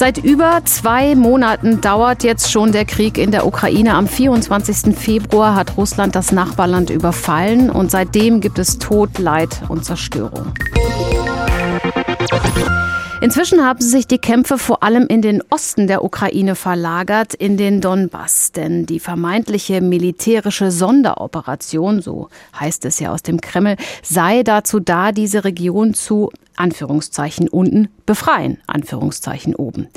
Seit über zwei Monaten dauert jetzt schon der Krieg in der Ukraine. Am 24. Februar hat Russland das Nachbarland überfallen und seitdem gibt es Tod, Leid und Zerstörung. Inzwischen haben sich die Kämpfe vor allem in den Osten der Ukraine verlagert, in den Donbass. Denn die vermeintliche militärische Sonderoperation, so heißt es ja aus dem Kreml, sei dazu da, diese Region zu Anführungszeichen unten befreien, Anführungszeichen oben.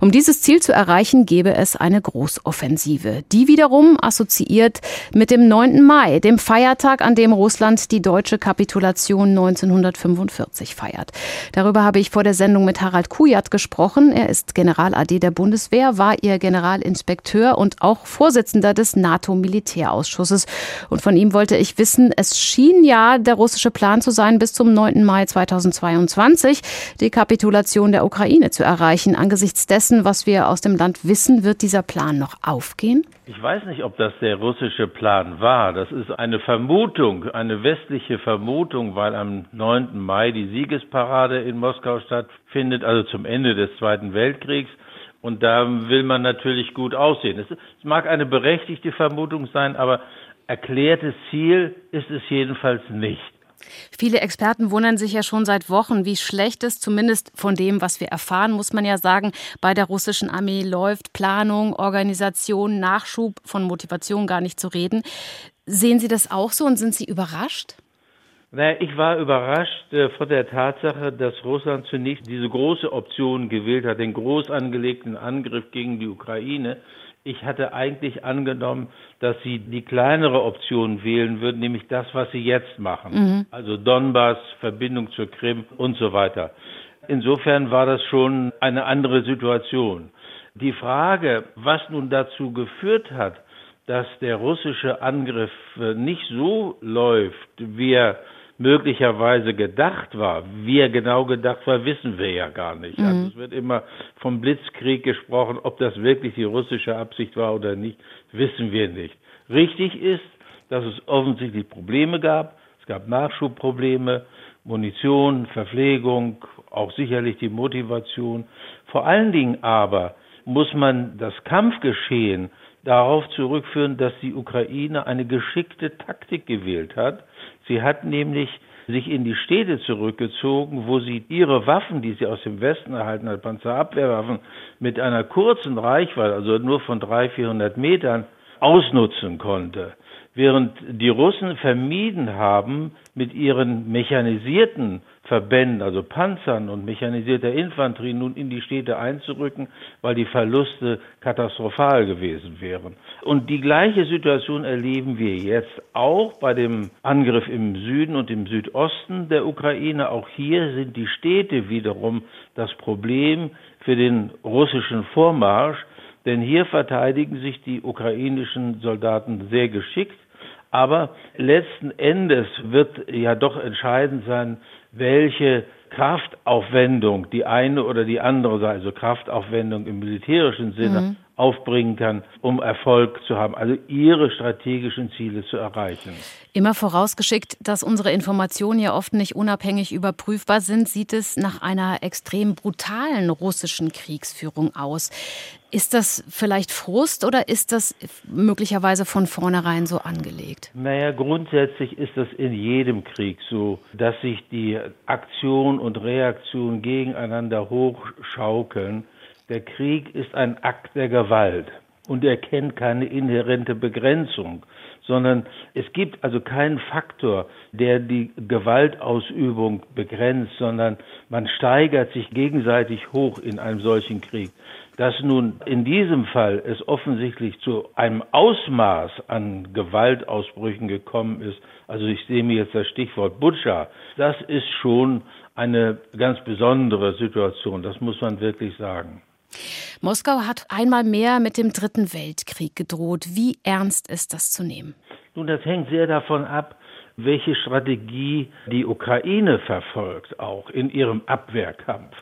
Um dieses Ziel zu erreichen, gäbe es eine Großoffensive. Die wiederum assoziiert mit dem 9. Mai, dem Feiertag, an dem Russland die deutsche Kapitulation 1945 feiert. Darüber habe ich vor der Sendung mit Harald Kujat gesprochen. Er ist General AD der Bundeswehr, war ihr Generalinspekteur und auch Vorsitzender des NATO-Militärausschusses. Und von ihm wollte ich wissen, es schien ja der russische Plan zu sein, bis zum 9. Mai 2022 2022 die Kapitulation der Ukraine zu erreichen. Angesichts dessen, was wir aus dem Land wissen, wird dieser Plan noch aufgehen? Ich weiß nicht, ob das der russische Plan war. Das ist eine Vermutung, eine westliche Vermutung, weil am 9. Mai die Siegesparade in Moskau stattfindet, also zum Ende des Zweiten Weltkriegs. Und da will man natürlich gut aussehen. Es, mag eine berechtigte Vermutung sein, aber erklärtes Ziel ist es jedenfalls nicht. Viele Experten wundern sich ja schon seit Wochen, wie schlecht es zumindest von dem, was wir erfahren, muss man ja sagen, bei der russischen Armee läuft. Planung, Organisation, Nachschub, von Motivation gar nicht zu reden. Sehen Sie das auch so und sind Sie überrascht? Naja, ich war überrascht äh, von der Tatsache, dass Russland zunächst diese große Option gewählt hat, den groß angelegten Angriff gegen die Ukraine. Ich hatte eigentlich angenommen, dass sie die kleinere Option wählen würden, nämlich das, was sie jetzt machen. Mhm. Also Donbass, Verbindung zur Krim und so weiter. Insofern war das schon eine andere Situation. Die Frage, was nun dazu geführt hat, dass der russische Angriff äh, nicht so läuft, wie er möglicherweise gedacht war. Wie er genau gedacht war, wissen wir ja gar nicht. Mhm. Also es wird immer vom Blitzkrieg gesprochen. Ob das wirklich die russische Absicht war oder nicht, wissen wir nicht. Richtig ist, dass es offensichtlich Probleme gab. Es gab Nachschubprobleme, Munition, Verpflegung, auch sicherlich die Motivation. Vor allen Dingen aber muss man das Kampfgeschehen darauf zurückführen, dass die Ukraine eine geschickte Taktik gewählt hat. Sie hat nämlich sich in die Städte zurückgezogen, wo sie ihre Waffen, die sie aus dem Westen erhalten hat, Panzerabwehrwaffen, mit einer kurzen Reichweite, also nur von 300, 400 Metern, ausnutzen konnte. Während die Russen vermieden haben, mit ihren mechanisierten Verbänden, also Panzern und mechanisierter Infanterie, nun in die Städte einzurücken, weil die Verluste katastrophal gewesen wären. Und die gleiche Situation erleben wir jetzt auch bei dem Angriff im Süden und im Südosten der Ukraine. Auch hier sind die Städte wiederum das Problem für den russischen Vormarsch, denn hier verteidigen sich die ukrainischen Soldaten sehr geschickt. Aber letzten Endes wird ja doch entscheidend sein, welche Kraftaufwendung die eine oder die andere also Kraftaufwendung im militärischen Sinne, mhm. aufbringen kann, um Erfolg zu haben, also ihre strategischen Ziele zu erreichen. Immer vorausgeschickt, dass unsere Informationen ja oft nicht unabhängig überprüfbar sind, sieht es nach einer extrem brutalen russischen Kriegsführung aus. Ist das vielleicht Frust oder ist das möglicherweise von vornherein so angelegt? Naja, grundsätzlich ist das in jedem Krieg so, dass sich die Aktion und Reaktion gegeneinander hochschaukeln. Der Krieg ist ein Akt der Gewalt und er kennt keine inhärente Begrenzung, sondern es gibt also keinen Faktor, der die Gewaltausübung begrenzt, sondern man steigert sich gegenseitig hoch in einem solchen Krieg. Dass nun in diesem Fall es offensichtlich zu einem Ausmaß an Gewaltausbrüchen gekommen ist, also ich sehe mir jetzt das Stichwort Butscha, das ist schon eine ganz besondere Situation, das muss man wirklich sagen. Moskau hat einmal mehr mit dem Dritten Weltkrieg gedroht. Wie ernst ist das zu nehmen? Nun, das hängt sehr davon ab, welche Strategie die Ukraine verfolgt, auch in ihrem Abwehrkampf.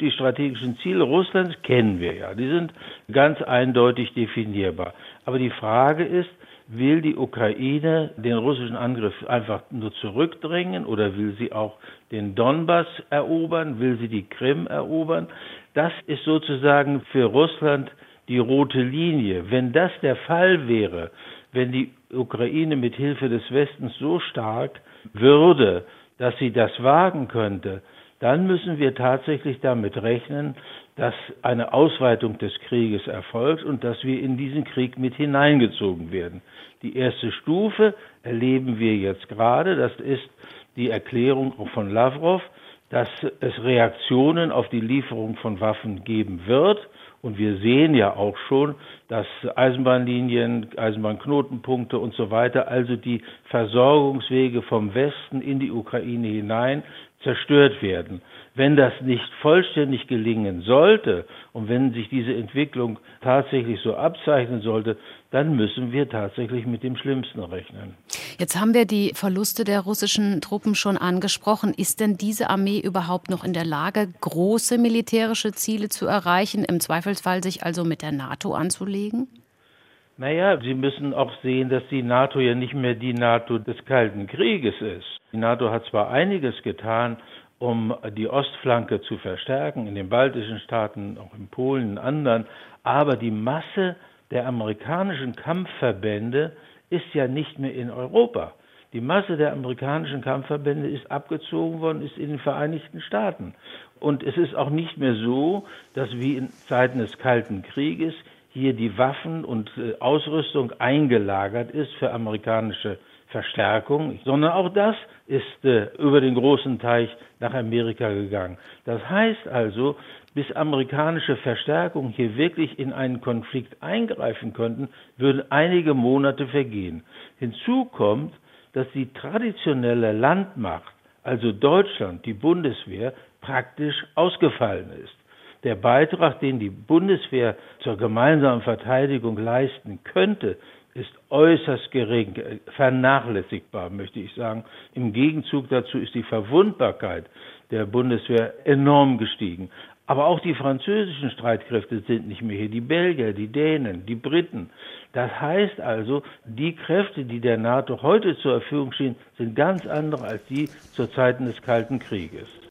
Die strategischen Ziele Russlands kennen wir ja. Die sind ganz eindeutig definierbar. Aber die Frage ist, will die Ukraine den russischen Angriff einfach nur zurückdrängen oder will sie auch den Donbass erobern? Will sie die Krim erobern? Das ist sozusagen für Russland die rote Linie. Wenn das der Fall wäre, wenn die Ukraine mit Hilfe des Westens so stark würde, dass sie das wagen könnte, dann müssen wir tatsächlich damit rechnen, dass eine Ausweitung des Krieges erfolgt und dass wir in diesen Krieg mit hineingezogen werden. Die erste Stufe erleben wir jetzt gerade, das ist die Erklärung von Lavrov, dass es Reaktionen auf die Lieferung von Waffen geben wird. Und wir sehen ja auch schon, dass Eisenbahnlinien, Eisenbahnknotenpunkte und so weiter, also die Versorgungswege vom Westen in die Ukraine hinein, zerstört werden. Wenn das nicht vollständig gelingen sollte und wenn sich diese Entwicklung tatsächlich so abzeichnen sollte, dann müssen wir tatsächlich mit dem Schlimmsten rechnen. Jetzt haben wir die Verluste der russischen Truppen schon angesprochen. Ist denn diese Armee überhaupt noch in der Lage, große militärische Ziele zu erreichen, im Zweifelsfall sich also mit der NATO anzulegen? Naja, Sie müssen auch sehen, dass die NATO ja nicht mehr die NATO des Kalten Krieges ist. Die NATO hat zwar einiges getan, um die Ostflanke zu verstärken, in den baltischen Staaten, auch in Polen, in anderen, aber die Masse der amerikanischen Kampfverbände ist ja nicht mehr in Europa. Die Masse der amerikanischen Kampfverbände ist abgezogen worden, ist in den Vereinigten Staaten. Und es ist auch nicht mehr so, dass wie in Zeiten des Kalten Krieges hier die Waffen und äh, Ausrüstung eingelagert ist für amerikanische Verstärkung, sondern auch das ist äh, über den großen Teich nach Amerika gegangen. Das heißt also, bis amerikanische Verstärkungen hier wirklich in einen Konflikt eingreifen könnten, würden einige Monate vergehen. Hinzu kommt, dass die traditionelle Landmacht, also Deutschland, die Bundeswehr, praktisch ausgefallen ist der Beitrag, den die Bundeswehr zur gemeinsamen Verteidigung leisten könnte, ist äußerst gering, vernachlässigbar, möchte ich sagen. Im Gegenzug dazu ist die Verwundbarkeit der Bundeswehr enorm gestiegen. Aber auch die französischen Streitkräfte sind nicht mehr hier, die Belgier, die Dänen, die Briten. Das heißt also, die Kräfte, die der NATO heute zur Verfügung stehen, sind ganz andere als die zu Zeiten des Kalten Krieges.